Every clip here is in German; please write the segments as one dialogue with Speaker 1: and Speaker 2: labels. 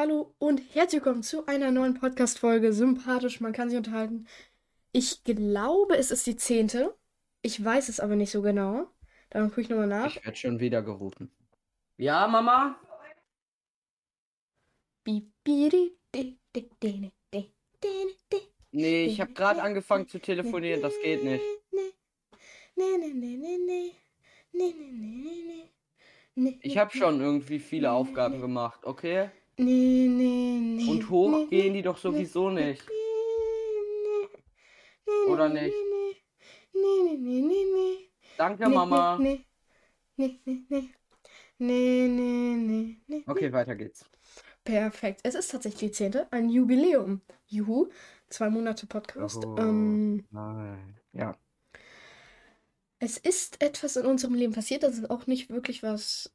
Speaker 1: Hallo und herzlich willkommen zu einer neuen Podcast-Folge. Sympathisch, man kann sich unterhalten. Ich glaube, es ist die zehnte. Ich weiß es aber nicht so genau. Dann gucke ich nochmal nach.
Speaker 2: Ich werde schon wieder gerufen. Ja, Mama? Nee, ich habe gerade angefangen zu telefonieren, das geht nicht. Ich habe schon irgendwie viele Aufgaben gemacht, okay?
Speaker 1: Nee, nee, nee.
Speaker 2: Und hoch gehen die doch sowieso nicht. Oder nicht?
Speaker 1: Nee, nee, nee, nee, nee.
Speaker 2: Danke, Mama.
Speaker 1: Nee, nee, nee, nee. Nee, nee, nee, nee.
Speaker 2: Okay, weiter geht's.
Speaker 1: Perfekt. Es ist tatsächlich die zehnte, ein Jubiläum. Juhu. Zwei Monate Podcast.
Speaker 2: Oh,
Speaker 1: Ähm,
Speaker 2: nein. Ja.
Speaker 1: es ist etwas in unserem Leben passiert. Das ist auch nicht wirklich was.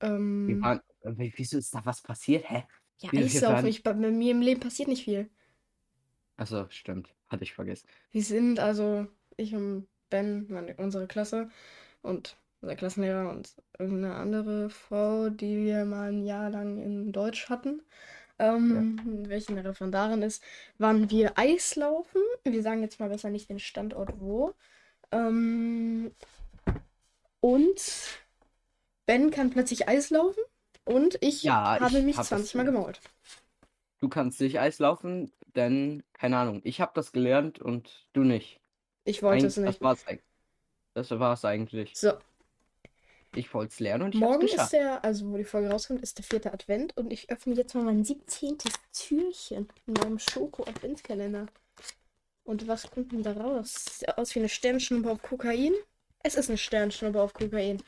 Speaker 2: Wir
Speaker 1: Ähm,
Speaker 2: waren, äh, wieso ist da was passiert? Hä?
Speaker 1: ja, Eislaufen. Ich, bei bei mir im Leben passiert nicht viel.
Speaker 2: Achso, stimmt. Hatte ich vergessen.
Speaker 1: Wir sind also, ich und Ben, meine, unsere Klasse und unser Klassenlehrer und irgendeine andere Frau, die wir mal ein Jahr lang in Deutsch hatten, ähm, welche eine Referendarin ist, waren wir Eislaufen. Wir sagen jetzt mal besser nicht den Standort wo. Ähm, und Ben kann plötzlich Eislaufen und ich
Speaker 2: Ja, ich
Speaker 1: habe mich
Speaker 2: hab
Speaker 1: 20
Speaker 2: das
Speaker 1: Mal gemault.
Speaker 2: Du kannst nicht Eislaufen, denn, keine Ahnung, ich habe das gelernt und du nicht.
Speaker 1: Ich wollte
Speaker 2: Eig-
Speaker 1: es nicht.
Speaker 2: Das war's. Das war's eigentlich.
Speaker 1: So,
Speaker 2: Ich wollte es lernen und ich
Speaker 1: Morgen ist der, also wo die Folge rauskommt, ist der vierte Advent und ich öffne jetzt mal mein 17. Türchen in meinem Schoko-Adventskalender. Und was kommt denn da raus? Sieht aus wie eine Sternschnuppe auf Kokain? Es ist eine Sternschnuppe auf Kokain.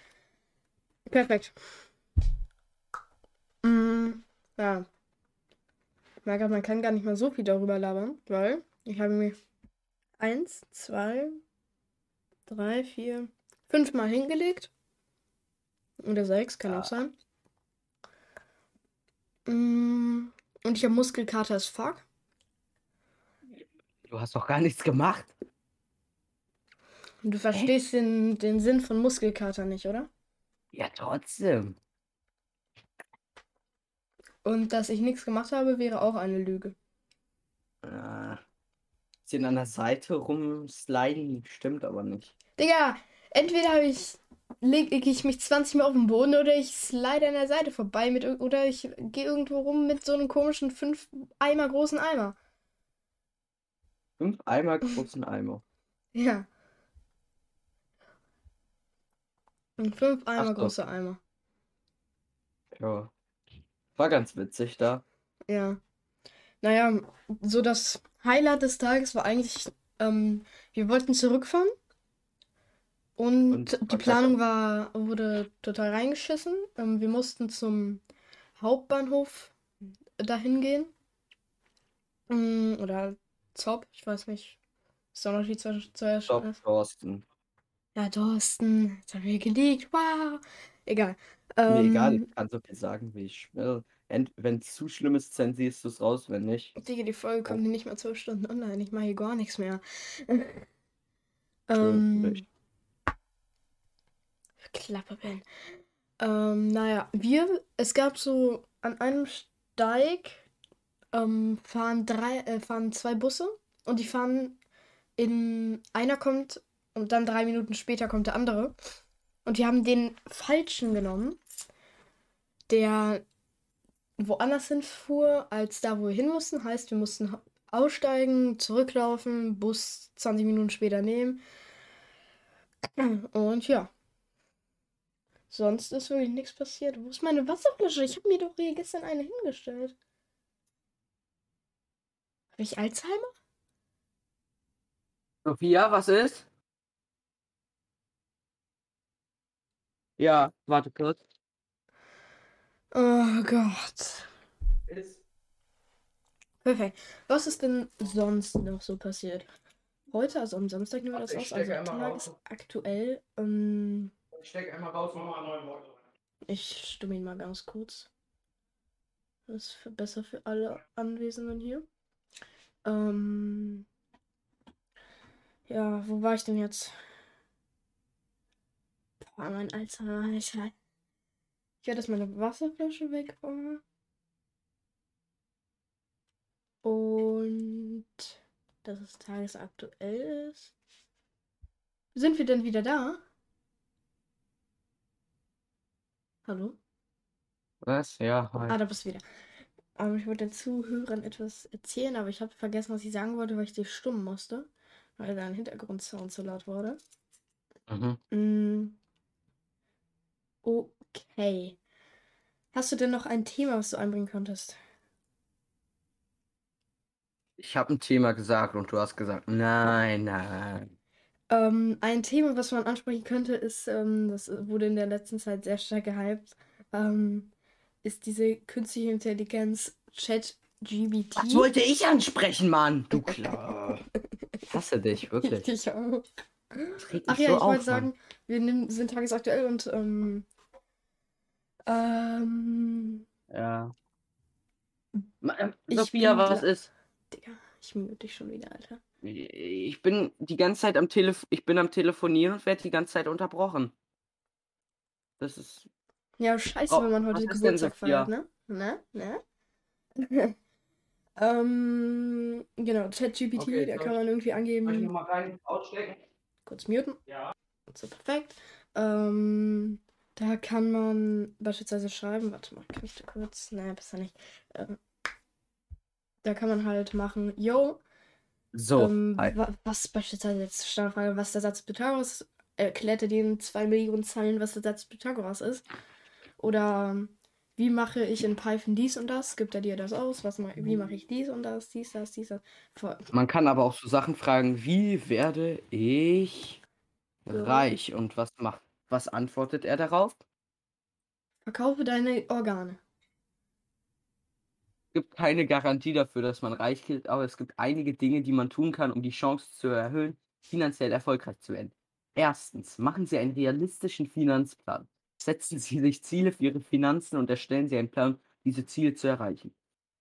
Speaker 1: Perfekt. Ja. Ich merke, man kann gar nicht mal so viel darüber labern, weil ich habe mir eins, zwei, drei, vier, fünf Mal hingelegt. Oder sechs, kann auch sein. Mm, Und ich habe Muskelkater as fuck.
Speaker 2: Du hast doch gar nichts gemacht.
Speaker 1: Und du verstehst den, den Sinn von Muskelkater nicht, oder?
Speaker 2: Ja, trotzdem.
Speaker 1: Und dass ich nichts gemacht habe, wäre auch eine Lüge.
Speaker 2: Äh, bisschen an der Seite rumsliden, stimmt aber nicht.
Speaker 1: Digga, entweder habe ich lege ich mich 20 Mal auf den Boden oder ich slide an der Seite vorbei mit oder ich gehe irgendwo rum mit so einem komischen fünf Eimer großen Eimer.
Speaker 2: Fünf Eimer großen Eimer.
Speaker 1: Ja. Und fünf Eimer
Speaker 2: so.
Speaker 1: große Eimer.
Speaker 2: Ja. War ganz witzig da.
Speaker 1: Ja. Naja, so das Highlight des Tages war eigentlich, ähm, wir wollten zurückfahren und,
Speaker 2: Und
Speaker 1: die Planung war, wurde total reingeschissen. Ähm, wir mussten zum Hauptbahnhof dahin gehen. Mm, Oder Zopp, ich weiß nicht. Ist der Unterschied zwischen zwischen-
Speaker 2: Stopp, Thorsten.
Speaker 1: Ja, Dorsten, jetzt haben wir geleakt, wow. Egal.
Speaker 2: Mir
Speaker 1: Ähm,
Speaker 2: egal, ich kann so viel sagen, wie ich will. Wenn es zu schlimm ist, zensierst du es raus, wenn nicht.
Speaker 1: Digga, die Folge kommt hier nicht mal zwölf Stunden online. Ich mache hier gar nichts mehr. Ähm. Klappe, Ben. Ähm, naja, wir, es gab so an einem Steig ähm, fahren drei, äh, fahren zwei Busse und die fahren in, einer kommt und dann drei Minuten später kommt der andere. Und die haben den falschen genommen, der woanders hinfuhr, als da, wo wir hin mussten. Heißt, wir mussten aussteigen, zurücklaufen, Bus 20 Minuten später nehmen. Und ja. Sonst ist wirklich nichts passiert. Wo ist meine Wasserflasche? Ich habe mir doch hier gestern eine hingestellt. Habe ich Alzheimer?
Speaker 2: Sophia, was ist? Ja, warte kurz.
Speaker 1: Oh Gott.
Speaker 2: Ist.
Speaker 1: Perfekt. Was ist denn sonst noch so passiert? Heute, also am Samstag nehmen wir das
Speaker 2: Warte, ich
Speaker 1: aus, also
Speaker 2: stecke einmal raus.
Speaker 1: tagesaktuell. Ähm,
Speaker 2: Ich steck einmal raus und mach mal
Speaker 1: ich stimme ihn mal ganz kurz. Das ist für, besser für alle Anwesenden hier. Ähm, ja, wo war ich denn jetzt? Boah, mein Alter, Alter. Ich werde jetzt meine Wasserflasche weg. Und dass es tagesaktuell ist. Sind wir denn wieder da? Hallo?
Speaker 2: Was? Ja,
Speaker 1: Ah,
Speaker 2: hi.
Speaker 1: da bist du wieder. Ähm, ich wollte den Zuhörern etwas erzählen, aber ich habe vergessen, was ich sagen wollte, weil ich dich stummen musste, weil dein Hintergrundsound so laut wurde.
Speaker 2: Mhm.
Speaker 1: Okay. Hast du denn noch ein Thema, was du einbringen könntest?
Speaker 2: Ich habe ein Thema gesagt und du hast gesagt, nein, nein.
Speaker 1: Ähm, ein Thema, was man ansprechen könnte, ist, ähm, das wurde in der letzten Zeit sehr stark gehypt, ähm, ist diese künstliche Intelligenz ChatGPT.
Speaker 2: Das wollte ich ansprechen, Mann. Du klar. Ich hasse dich, wirklich.
Speaker 1: Ich auch.
Speaker 2: Das regt
Speaker 1: Ach ja,
Speaker 2: so
Speaker 1: ich
Speaker 2: auf,
Speaker 1: wollte sagen, wir sind tagesaktuell und ähm.
Speaker 2: Ja. Ähm,
Speaker 1: Ich
Speaker 2: Sophia,
Speaker 1: bin
Speaker 2: was ist?
Speaker 1: Digga, ich mute dich schon wieder, Alter.
Speaker 2: Ich bin die ganze Zeit am Telef ich bin am Telefonieren und werde die ganze Zeit unterbrochen. Das ist.
Speaker 1: Ja, scheiße,
Speaker 2: Oh,
Speaker 1: wenn man heute Geburtstag feiert, ne? Ne? Ne? ähm, genau, ChatGPT,
Speaker 2: Okay,
Speaker 1: da kann
Speaker 2: ich-
Speaker 1: man irgendwie angeben,
Speaker 2: mal rein ausstecken?
Speaker 1: kurz muten.
Speaker 2: Ja.
Speaker 1: So, perfekt. Ähm, da kann man beispielsweise schreiben, warte mal, kann ich da kurz, naja, besser nicht. Ähm, da kann man halt machen, yo,
Speaker 2: So,
Speaker 1: ähm, wa was beispielsweise jetzt Standardfrage, was der Satz Pythagoras, erklärt er dir in zwei Millionen Zeilen, was der Satz Pythagoras ist. Oder ähm, wie mache ich in Python dies und das? Gibt er dir das aus? Was ma wie mache ich dies und das, dies, das, dies, das? Ver
Speaker 2: Man kann aber auch so Sachen fragen, wie werde ich
Speaker 1: Ja.
Speaker 2: reich? Und was macht, was antwortet er darauf?
Speaker 1: verkaufe deine Organe.
Speaker 2: Es gibt keine Garantie dafür, dass man reich wird, aber es gibt einige Dinge, die man tun kann, um die Chance zu erhöhen, finanziell erfolgreich zu werden. Erstens, machen Sie einen realistischen Finanzplan. Setzen Sie sich Ziele für Ihre Finanzen und erstellen Sie einen Plan, diese Ziele zu erreichen.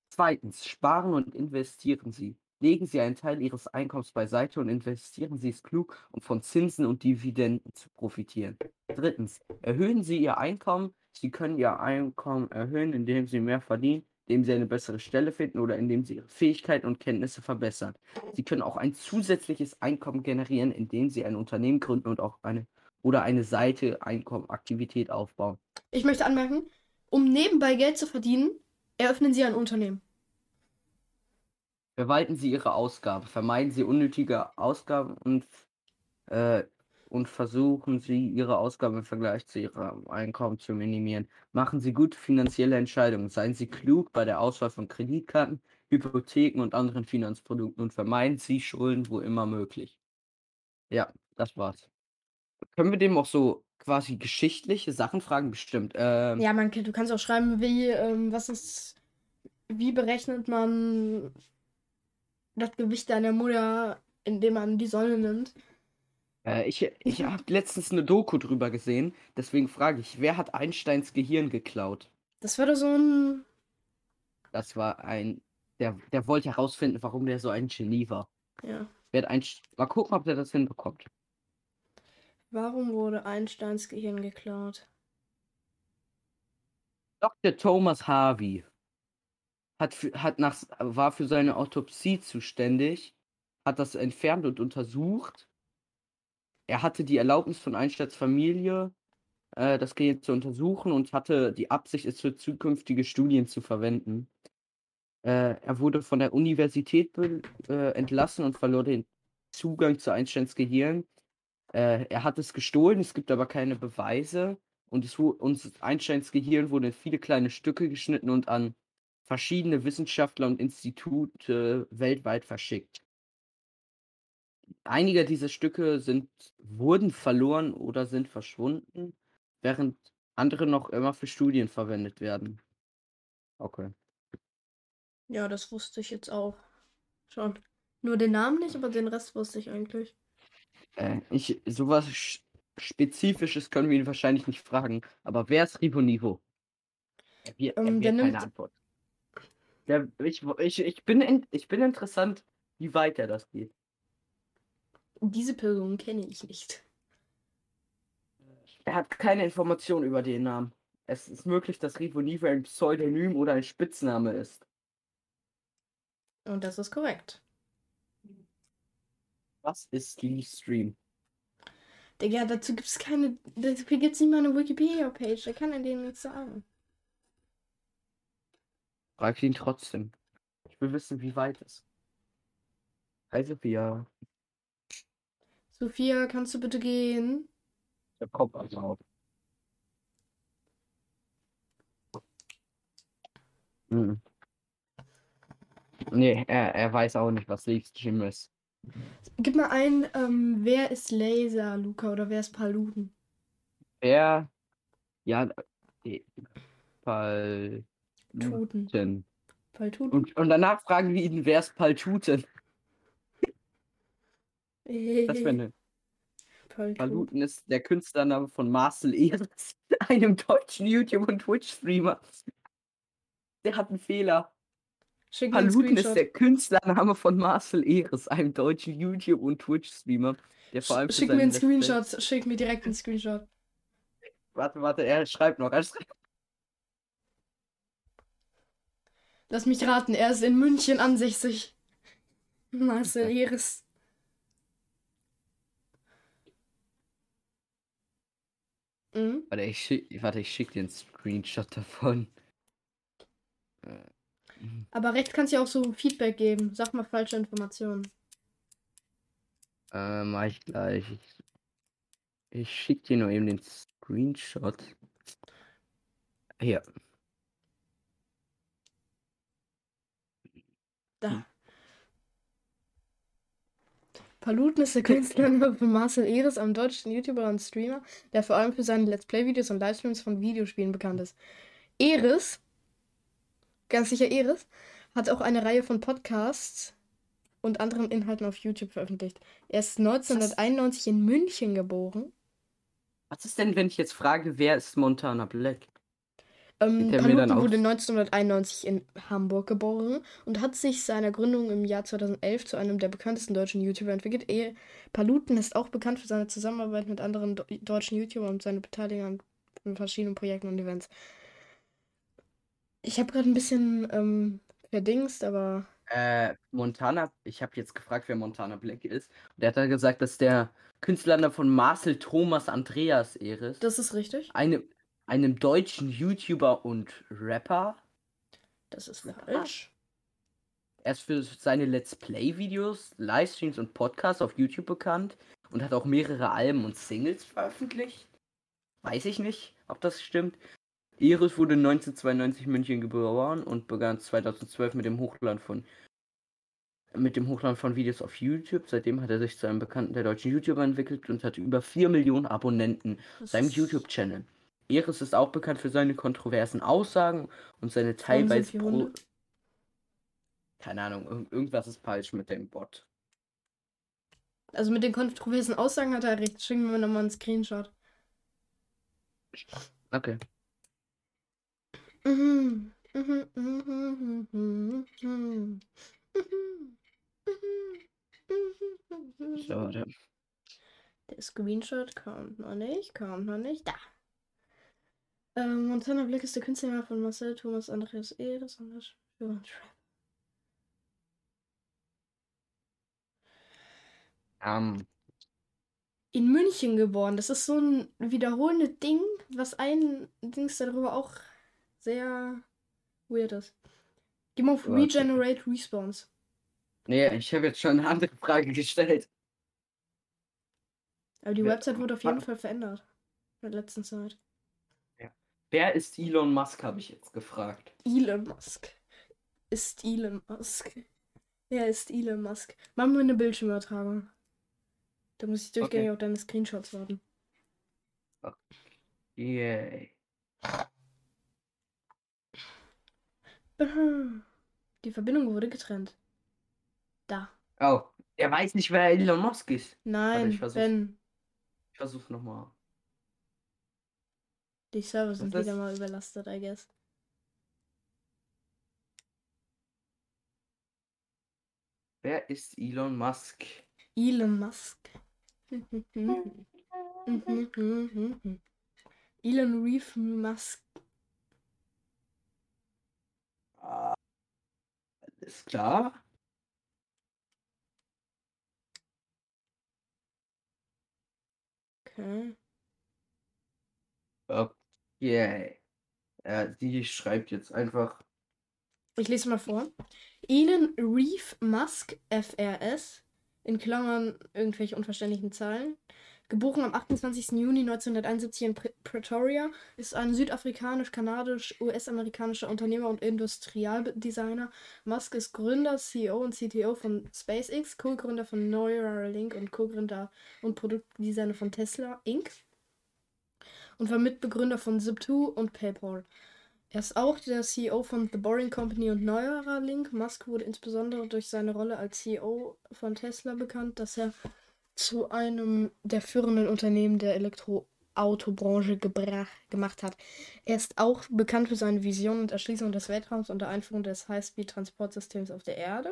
Speaker 2: Zweitens, sparen und investieren Sie. Legen Sie einen Teil Ihres Einkommens beiseite und investieren Sie es klug, um von Zinsen und Dividenden zu profitieren. Drittens, erhöhen Sie Ihr Einkommen. Sie können Ihr Einkommen erhöhen, indem Sie mehr verdienen, indem Sie eine bessere Stelle finden oder indem Sie Ihre Fähigkeiten und Kenntnisse verbessern. Sie können auch ein zusätzliches Einkommen generieren, indem Sie ein Unternehmen gründen und auch eine oder eine Seite Einkommenaktivität aufbauen.
Speaker 1: Ich möchte anmerken, um nebenbei Geld zu verdienen, eröffnen Sie ein Unternehmen.
Speaker 2: Verwalten Sie Ihre Ausgaben, vermeiden Sie unnötige Ausgaben und, äh, und versuchen Sie, Ihre Ausgaben im Vergleich zu Ihrem Einkommen zu minimieren. Machen Sie gute finanzielle Entscheidungen. Seien Sie klug bei der Auswahl von Kreditkarten, Hypotheken und anderen Finanzprodukten und vermeiden Sie Schulden, wo immer möglich. Ja, das war's. Können wir dem auch so quasi geschichtliche Sachen fragen? Bestimmt. Ähm,
Speaker 1: Ja, man, du kannst auch schreiben, wie, ähm, was ist, wie berechnet man das Gewicht deiner Mutter, indem man die Sonne nimmt.
Speaker 2: Äh, ich ich habe letztens eine Doku drüber gesehen, deswegen frage ich, wer hat Einsteins Gehirn geklaut?
Speaker 1: Das war doch so ein.
Speaker 2: Das war ein, der, der wollte herausfinden, warum der so ein Genie war.
Speaker 1: Ja.
Speaker 2: Wer hat Einst Mal gucken, ob der das hinbekommt.
Speaker 1: Warum wurde Einsteins Gehirn geklaut?
Speaker 2: Dr. Thomas Harvey hat, hat nach, war für seine Autopsie zuständig, hat das entfernt und untersucht. Er hatte die Erlaubnis von Einsteins Familie, äh, das Gehirn zu untersuchen und hatte die Absicht, es für zukünftige Studien zu verwenden. Äh, er wurde von der Universität äh, entlassen und verlor den Zugang zu Einsteins Gehirn. Äh, er hat es gestohlen, es gibt aber keine Beweise. Und, es, und Einsteins Gehirn wurde in viele kleine Stücke geschnitten und an verschiedene Wissenschaftler und Institute weltweit verschickt. Einige dieser Stücke sind, wurden verloren oder sind verschwunden, während andere noch immer für Studien verwendet werden. Okay.
Speaker 1: Ja, das wusste ich jetzt auch. Schon. Nur den Namen nicht, aber den Rest wusste ich eigentlich.
Speaker 2: Äh, ich, sowas Sch- Spezifisches können wir ihn wahrscheinlich nicht fragen, aber wer ist Ribonivo? Er wird, er
Speaker 1: Ähm, der
Speaker 2: wird keine
Speaker 1: nimmt-
Speaker 2: Antwort. Der, ich, ich, ich, bin in, ich bin interessant, wie weit er das geht.
Speaker 1: Diese Person kenne ich nicht.
Speaker 2: Er hat keine Information über den Namen. Es ist möglich, dass Ribonivo ein Pseudonym oder ein Spitzname ist.
Speaker 1: Und das ist korrekt.
Speaker 2: Was ist Stream?
Speaker 1: Digga, dazu gibt es keine. Dafür gibt es nicht mal eine Wikipedia-Page. Da kann er denen nichts sagen.
Speaker 2: Frag ihn trotzdem. Ich will wissen, wie weit es. Hi Sophia.
Speaker 1: Sophia, kannst du bitte gehen?
Speaker 2: Der Kopf auf. Hm. Nee, er, er weiß auch nicht, was Livestream ist.
Speaker 1: Gib mal ein, ähm, wer ist Laser, Luca, oder wer ist Paluten?
Speaker 2: Wer? Ja, äh, Paltuten.
Speaker 1: Paltuten.
Speaker 2: Und, und danach fragen wir ihn, wer ist Paltuten? Das wäre eine.
Speaker 1: Paltuten.
Speaker 2: Paluten ist der Künstlername von Marcel Ehres, einem deutschen YouTube- und Twitch-Streamer. Der hat einen Fehler.
Speaker 1: Schick
Speaker 2: Paluten ist der Künstlername von Marcel Ehres, einem deutschen YouTube- und Twitch-Streamer, der vor allem für
Speaker 1: Schick mir einen Screenshot. Schick mir direkt einen Screenshot.
Speaker 2: Warte, warte, er schreibt noch. Er schreibt...
Speaker 1: Lass mich raten, er ist in München ansässig. Marcel Eres. Mhm.
Speaker 2: Warte, ich schick, warte, ich schick dir einen Screenshot davon. Äh,
Speaker 1: Aber rechts kannst du ja auch so Feedback geben. Sag mal falsche Informationen.
Speaker 2: Äh, mach ich gleich. Ich, ich schick dir nur eben den Screenshot. Hier.
Speaker 1: Paluten ist der Künstlername von Marcel Eres, einem deutschen YouTuber und Streamer, der vor allem für seine Let's Play-Videos und Livestreams von Videospielen bekannt ist. Eres, ganz sicher Eres, hat auch eine Reihe von Podcasts und anderen Inhalten auf YouTube veröffentlicht. Er ist 1991 in München geboren.
Speaker 2: Was ist denn, wenn ich jetzt frage, wer ist Montana Black?
Speaker 1: Ähm, Paluten wurde 1991 in Hamburg geboren und hat sich seiner Gründung im Jahr 2011 zu einem der bekanntesten deutschen YouTuber entwickelt. Eh, Paluten ist auch bekannt für seine Zusammenarbeit mit anderen do deutschen YouTubern und seine Beteiligung an verschiedenen Projekten und Events. Ich habe gerade ein bisschen ähm, verdingst, aber
Speaker 2: Äh, Montana, ich habe jetzt gefragt, wer Montana Black ist. Und der hat dann gesagt, dass der Künstlername von Marcel Thomas Andreas Eres,
Speaker 1: das ist richtig.
Speaker 2: einem, einem deutschen YouTuber und Rapper.
Speaker 1: Das ist falsch.
Speaker 2: Er ist für seine Let's Play-Videos, Livestreams und Podcasts auf YouTube bekannt und hat auch mehrere Alben und Singles veröffentlicht. Weiß ich nicht, ob das stimmt. Eris wurde 1992 in München geboren und begann 2012 mit dem Hochladen von mit dem Hochladen von Videos auf YouTube. Seitdem hat er sich zu einem bekannten der deutschen YouTuber entwickelt und hat über 4 Millionen Abonnenten
Speaker 1: Das
Speaker 2: seinem YouTube-Channel. Eris ist auch bekannt für seine kontroversen Aussagen und seine teilweise pro keine Ahnung, irg- irgendwas ist falsch mit dem Bot.
Speaker 1: Also mit den kontroversen Aussagen hat er recht. Schicken wir nochmal einen Screenshot.
Speaker 2: Okay.
Speaker 1: Mhm. Mhm, mhm, mhm, mhm, mhm. Mhm, mhm, mhm.
Speaker 2: So.
Speaker 1: Der Screenshot kommt noch nicht, kommt noch nicht. Da. Ähm, Montana Black ist der Künstler von Marcel Thomas Andreas und das für Trap.
Speaker 2: Ähm,
Speaker 1: In München geboren. Das ist so ein wiederholendes Ding, was ein Dings darüber auch sehr weird ist. Geh mal auf
Speaker 2: Warte.
Speaker 1: Regenerate Response.
Speaker 2: nee, ich habe jetzt schon eine andere Frage gestellt.
Speaker 1: Aber die Website wurde auf jeden Fall verändert. In der letzten Zeit.
Speaker 2: Wer ist Elon Musk, habe ich jetzt gefragt.
Speaker 1: Elon Musk. Ist Elon Musk. Wer ist Elon Musk? Machen wir eine Bildschirmübertragung. Da muss ich durchgängig
Speaker 2: Okay.
Speaker 1: auf deine Screenshots warten.
Speaker 2: Yay.
Speaker 1: Die Verbindung wurde getrennt. Da.
Speaker 2: Oh, er weiß nicht, wer Elon Musk ist.
Speaker 1: Nein,
Speaker 2: ich.
Speaker 1: Ben.
Speaker 2: Ich versuch's nochmal.
Speaker 1: Die Server sind wieder mal überlastet, I guess.
Speaker 2: Wer ist Elon Musk?
Speaker 1: Elon Musk. Elon Reef Musk.
Speaker 2: Ah, alles klar. Okay. Ja, die schreibt jetzt einfach.
Speaker 1: Ich lese mal vor. Elon Reef Musk, FRS, in Klammern irgendwelche unverständlichen Zahlen, geboren am 28. Juni 1971 in Pre Pretoria, ist ein südafrikanisch-kanadisch-US-amerikanischer Unternehmer und Industrialdesigner. Musk ist Gründer, CEO und CTO von SpaceX, Co-Gründer von Neuralink und Co-Gründer und Produktdesigner von Tesla Inc. und war Mitbegründer von Zip2 und PayPal. Er ist auch der CEO von The Boring Company und Neuralink. Musk wurde insbesondere durch seine Rolle als CEO von Tesla bekannt, dass er zu einem der führenden Unternehmen der Elektroautobranche gemacht hat. Er ist auch bekannt für seine Vision und Erschließung des Weltraums und der Einführung des High-Speed-Transportsystems auf der Erde.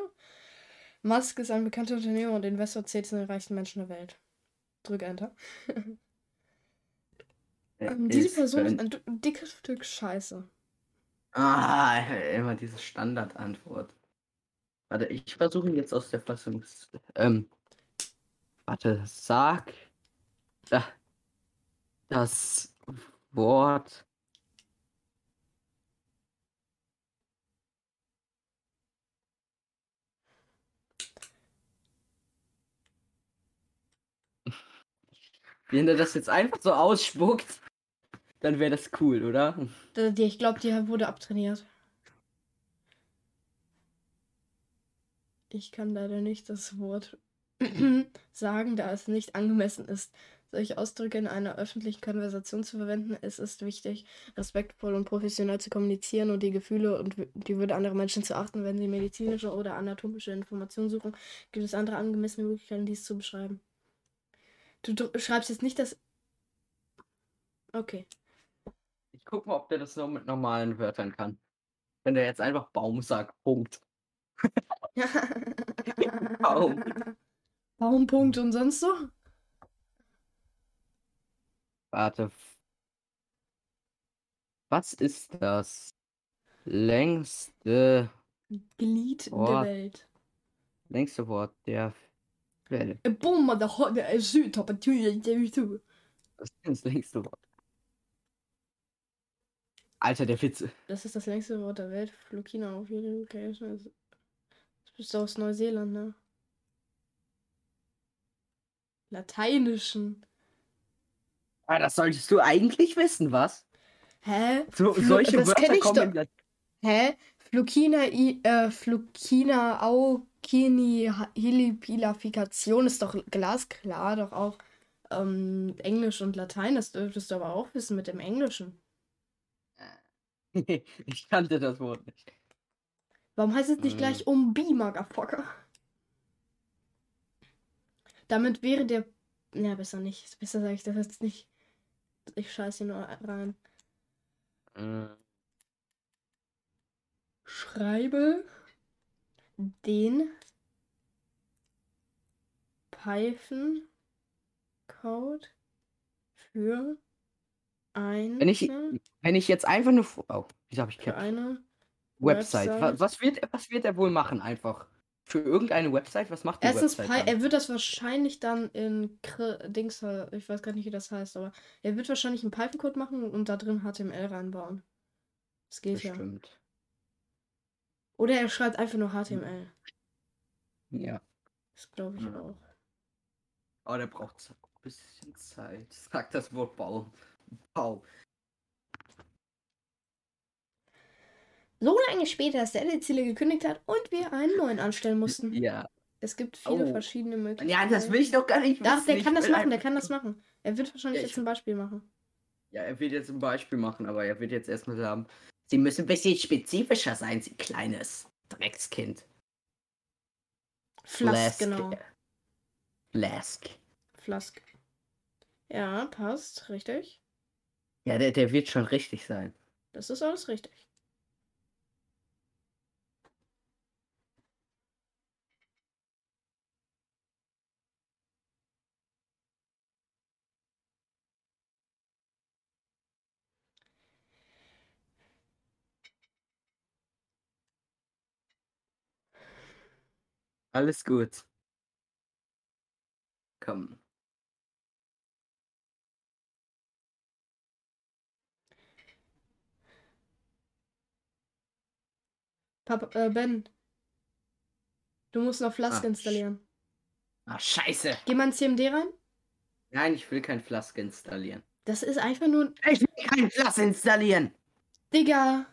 Speaker 1: Musk ist ein bekannter Unternehmer und Investor, zählt zu den reichsten Menschen der Welt. Drück Enter. ähm, diese Person ist ein dickes Stück Scheiße.
Speaker 2: Ah, immer diese Standardantwort. Warte, ich versuche jetzt aus der Fassung. Ähm, warte, sag da, das Wort. Wenn er das jetzt einfach so ausspuckt, dann wäre das cool, oder?
Speaker 1: Ich glaube, die wurde abtrainiert. Ich kann leider nicht das Wort sagen, da es nicht angemessen ist, solche Ausdrücke in einer öffentlichen Konversation zu verwenden. Es ist wichtig, respektvoll und professionell zu kommunizieren und die Gefühle und die Würde anderer Menschen zu achten, wenn sie medizinische oder anatomische Informationen suchen. Gibt es andere angemessene Möglichkeiten, dies zu beschreiben? Du schreibst jetzt nicht das. Okay.
Speaker 2: Ich guck mal, ob der das nur mit normalen Wörtern kann. Wenn der jetzt einfach Baum sagt, Punkt.
Speaker 1: Baum. Baum, Punkt und sonst so?
Speaker 2: Warte. Was ist das längste
Speaker 1: Glied Wort, der Welt?
Speaker 2: Längste Wort der Welt.
Speaker 1: Bomber der, der Südtoppe. Das
Speaker 2: ist das längste Wort. Alter, der Witze.
Speaker 1: Das ist das längste Wort der Welt. Flukina auf jede Location. Das bist du aus Neuseeland, ne? Lateinischen.
Speaker 2: Ah, das solltest du eigentlich wissen, was?
Speaker 1: Hä?
Speaker 2: So, solche das Wörter
Speaker 1: ich kommen doch. Hä? Flukina, I, äh, Flukina, Aukini, Hilipilafikation ist doch glasklar, doch auch ähm, Englisch und Latein, das dürftest du aber auch wissen mit dem Englischen.
Speaker 2: Ich kannte das Wort nicht.
Speaker 1: Warum heißt es nicht hm. gleich Umbi, Motherfucker? Damit wäre der. Ja, besser nicht. Besser sage ich das jetzt nicht. Ich scheiße nur rein. Hm. Schreibe den Python Code für ein.
Speaker 2: Wenn ich, wenn ich jetzt einfach nur. Oh, wieso habe ich
Speaker 1: Für eine
Speaker 2: Website. Website. Was, wird, was wird er wohl machen einfach? Für irgendeine Website? Was macht die
Speaker 1: Erstens,
Speaker 2: Website?
Speaker 1: er wird das wahrscheinlich dann in Dings, ich weiß gar nicht, wie das heißt, aber er wird wahrscheinlich einen Python-Code machen und da drin HTML reinbauen. Das geht Bestimmt. ja. Oder er schreibt einfach nur HTML.
Speaker 2: Ja.
Speaker 1: Das glaube ich ja. auch.
Speaker 2: Aber der braucht ein bisschen Zeit. Sag das Wort Bau. Bau.
Speaker 1: So lange später, dass der Ziele gekündigt hat und wir einen neuen anstellen mussten.
Speaker 2: Ja.
Speaker 1: Es gibt viele oh. verschiedene Möglichkeiten.
Speaker 2: Ja, das will ich doch gar nicht.
Speaker 1: Doch, der kann das machen, der kann das machen. Er wird wahrscheinlich ja, jetzt ein Beispiel machen.
Speaker 2: Ja, er wird jetzt ein Beispiel machen, aber er wird jetzt erstmal sagen, Sie müssen ein bisschen spezifischer sein, Sie kleines Dreckskind.
Speaker 1: Flask, genau.
Speaker 2: Flask.
Speaker 1: Flask. Ja, passt, richtig.
Speaker 2: Ja, der, der wird schon richtig sein.
Speaker 1: Das ist alles richtig.
Speaker 2: Alles gut. Komm.
Speaker 1: Papa, äh, Ben. Du musst noch Flask
Speaker 2: Ah,
Speaker 1: installieren.
Speaker 2: Ah, scheiße.
Speaker 1: Geh mal ins CMD rein.
Speaker 2: Nein, ich will kein Flask installieren.
Speaker 1: Das ist einfach nur ein.
Speaker 2: Ich will kein Flask installieren.
Speaker 1: Digga.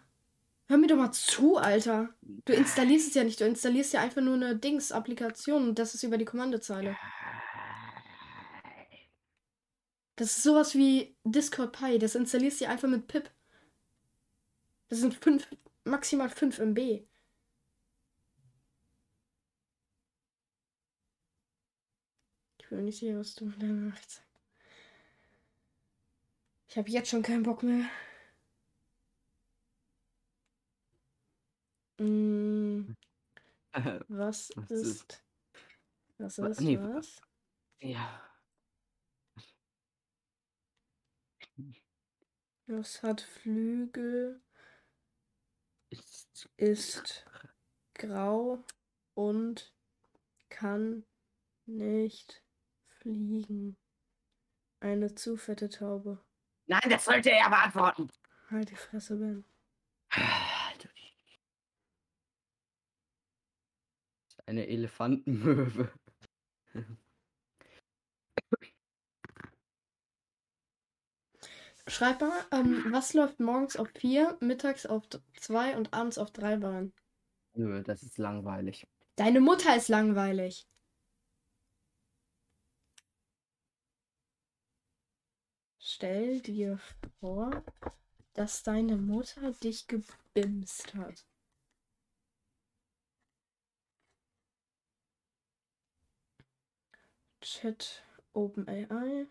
Speaker 1: Hör mir doch mal zu, Alter. Du installierst es ja nicht. Du installierst ja einfach nur eine Dings-Applikation und das ist über die Kommandozeile. Das ist sowas wie Discord Pi. Das installierst du ja einfach mit pip. Das sind fünf, maximal 5 MB. Ich bin mir nicht sicher, was du mit deiner Nachricht sagst. Ich habe jetzt schon keinen Bock mehr. Mm, was
Speaker 2: Was
Speaker 1: ist.
Speaker 2: ist-
Speaker 1: Was
Speaker 2: Wa-
Speaker 1: ist
Speaker 2: nee,
Speaker 1: was?
Speaker 2: ja.
Speaker 1: Was hat Flügel,
Speaker 2: Ist
Speaker 1: grau und kann nicht fliegen. Eine zu fette Taube.
Speaker 2: Nein, das sollte er beantworten.
Speaker 1: Halt die Fresse, Ben.
Speaker 2: Die- Eine Elefantenmöwe.
Speaker 1: Schreib mal, ähm, was läuft morgens auf 4, mittags auf 2 und abends auf 3 Bahn?
Speaker 2: Nö, das ist langweilig.
Speaker 1: Deine Mutter ist langweilig. Stell dir vor, dass deine Mutter dich gebimst hat. Chat OpenAI.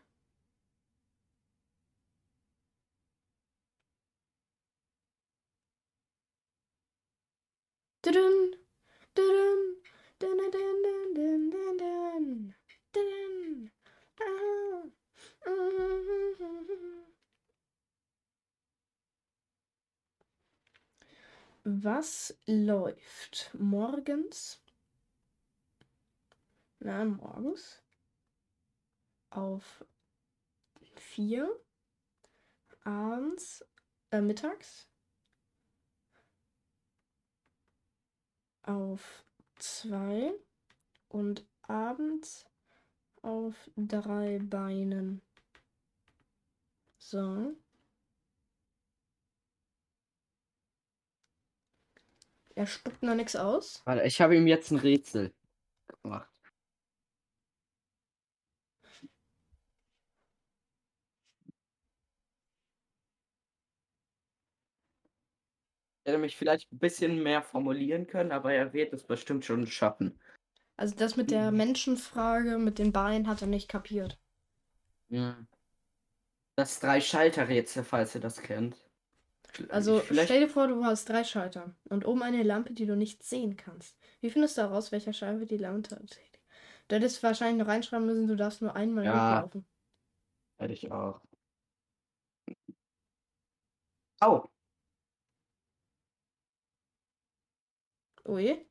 Speaker 1: Was läuft morgens? Na, morgens auf 4, abends, äh, mittags auf 2 und abends auf drei Beinen. So. Er spuckt noch nichts aus.
Speaker 2: Warte, ich habe ihm jetzt ein Rätsel gemacht. Hätte mich vielleicht ein bisschen mehr formulieren können, aber er wird es bestimmt schon schaffen.
Speaker 1: Also das mit der. Menschenfrage mit den Beinen hat er nicht kapiert.
Speaker 2: Ja. Das Drei-Schalter-Rätsel, falls ihr das kennt.
Speaker 1: Also
Speaker 2: vielleicht,
Speaker 1: stell dir vor, du hast drei Schalter und oben eine Lampe, die du nicht sehen kannst. Wie findest du heraus, welcher Scheibe die Lampe hat? Du hättest wahrscheinlich noch reinschreiben müssen, du darfst nur einmal
Speaker 2: Ja.
Speaker 1: hochlaufen.
Speaker 2: hätte ich auch. Au!
Speaker 1: Ui.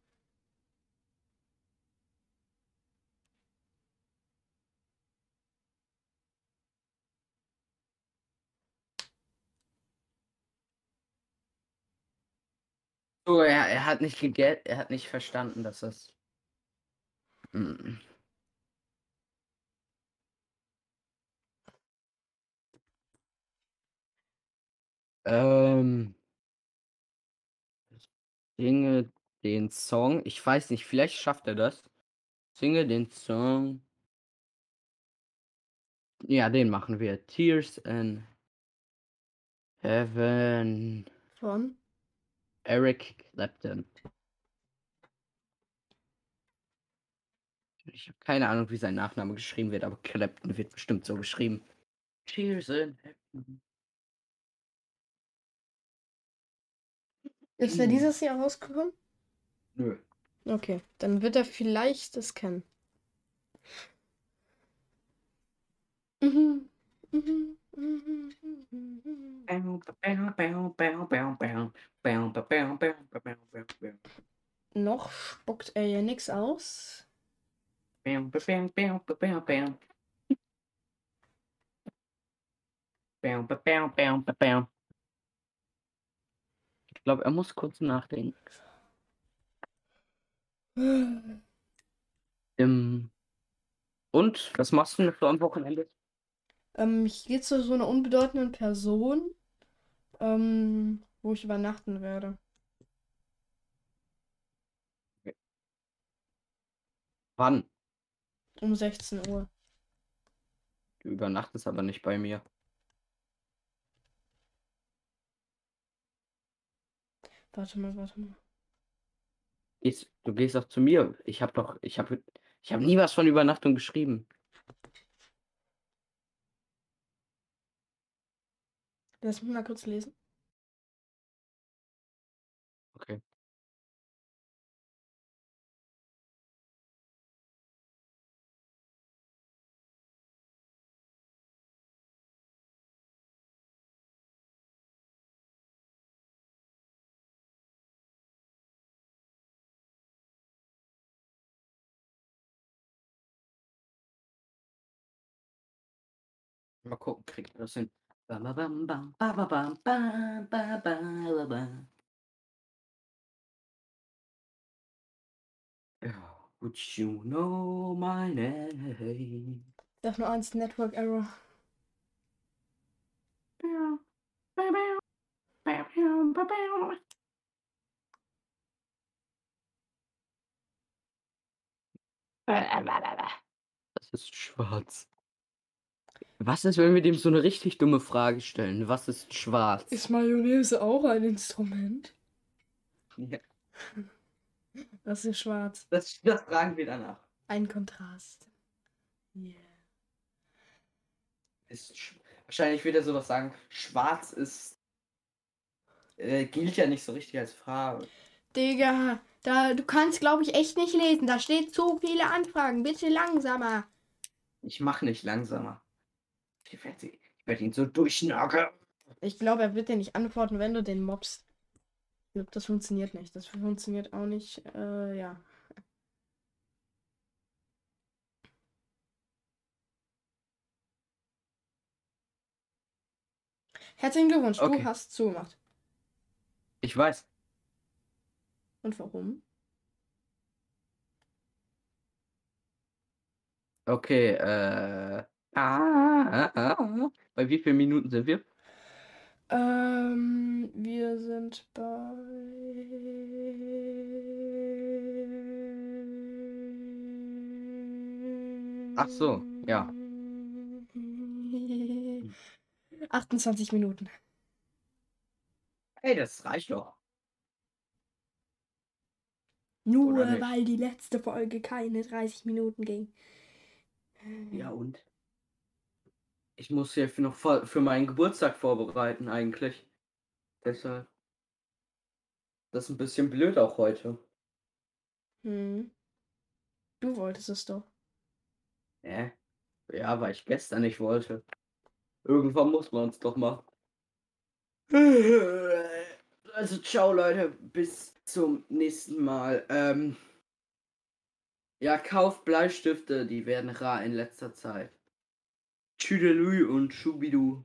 Speaker 2: Oh, er, er hat nicht geget, er hat nicht verstanden, dass das. Mm. Ähm. Singe den Song. Ich weiß nicht, vielleicht schafft er das. Singe den Song. Ja, den machen wir. Tears in Heaven.
Speaker 1: Von?
Speaker 2: Eric Clapton. Ich habe keine Ahnung, wie sein Nachname geschrieben wird, aber Clapton wird bestimmt so geschrieben. Tears in Heaven.
Speaker 1: Ist er dieses Jahr rausgekommen?
Speaker 2: Nö.
Speaker 1: Okay, dann wird er vielleicht das kennen. Mhm. Mhm. Noch spuckt er ja nichts aus.
Speaker 2: Ich glaube, er muss kurz nachdenken. Ähm, und was machst du noch so am Wochenende?
Speaker 1: Ähm, ich gehe zu so einer unbedeutenden Person, ähm, wo ich übernachten werde.
Speaker 2: Wann?
Speaker 1: Um 16 Uhr.
Speaker 2: Du übernachtest aber nicht bei mir.
Speaker 1: Warte mal, warte mal.
Speaker 2: Gehst, du gehst auch zu mir. Ich habe doch, ich habe, ich habe nie was von Übernachtung geschrieben.
Speaker 1: Lass mich mal kurz lesen.
Speaker 2: Mal gucken, kriegt man das hin. Bam, bam, bam, bam, bam, bam, bam, bam, bam. Ja, Would you know my name?
Speaker 1: Sag nur eins, Network Error.
Speaker 2: Das ist schwarz. Was ist, wenn wir dem so eine richtig dumme Frage stellen? Was ist schwarz?
Speaker 1: Ist Mayonnaise auch ein Instrument?
Speaker 2: Ja,
Speaker 1: Das ist schwarz.
Speaker 2: das, das fragen wir danach.
Speaker 1: Ein Kontrast. Yeah.
Speaker 2: Ist, sch- wahrscheinlich wird er sowas sagen. Schwarz ist. Äh, gilt ja nicht so richtig als Farbe.
Speaker 1: Digga, da, du kannst, glaube ich, echt nicht lesen. Da steht zu viele Anfragen. Bitte langsamer.
Speaker 2: Ich mache nicht langsamer. Ich werde ich werd ihn so durchnageln.
Speaker 1: Ich glaube, er wird dir nicht antworten, wenn du den mobst. Ich glaube, das funktioniert nicht. Das funktioniert auch nicht. Äh, ja. Herzlichen Glückwunsch,
Speaker 2: Okay.
Speaker 1: du hast zugemacht.
Speaker 2: Ich weiß.
Speaker 1: Und warum?
Speaker 2: Okay, äh. Ah, ah, ah. Bei wie vielen Minuten sind wir?
Speaker 1: Ähm, wir sind bei.
Speaker 2: Ach so, ja.
Speaker 1: 28 Minuten.
Speaker 2: Hey, das reicht doch.
Speaker 1: Nur
Speaker 2: Oder nicht?
Speaker 1: weil die letzte Folge keine 30 Minuten ging.
Speaker 2: Ja, und? Ich muss ja für noch für meinen Geburtstag vorbereiten, eigentlich. Deshalb. Das ist ein bisschen blöd auch heute.
Speaker 1: Hm. Du wolltest es doch.
Speaker 2: Hä? Ja, weil ich gestern nicht wollte. Irgendwann muss man es doch machen. Also, ciao, Leute. Bis zum nächsten Mal. Ähm, ja, kauft Bleistifte, die werden rar in letzter Zeit. Tschüdelü und Schubidu.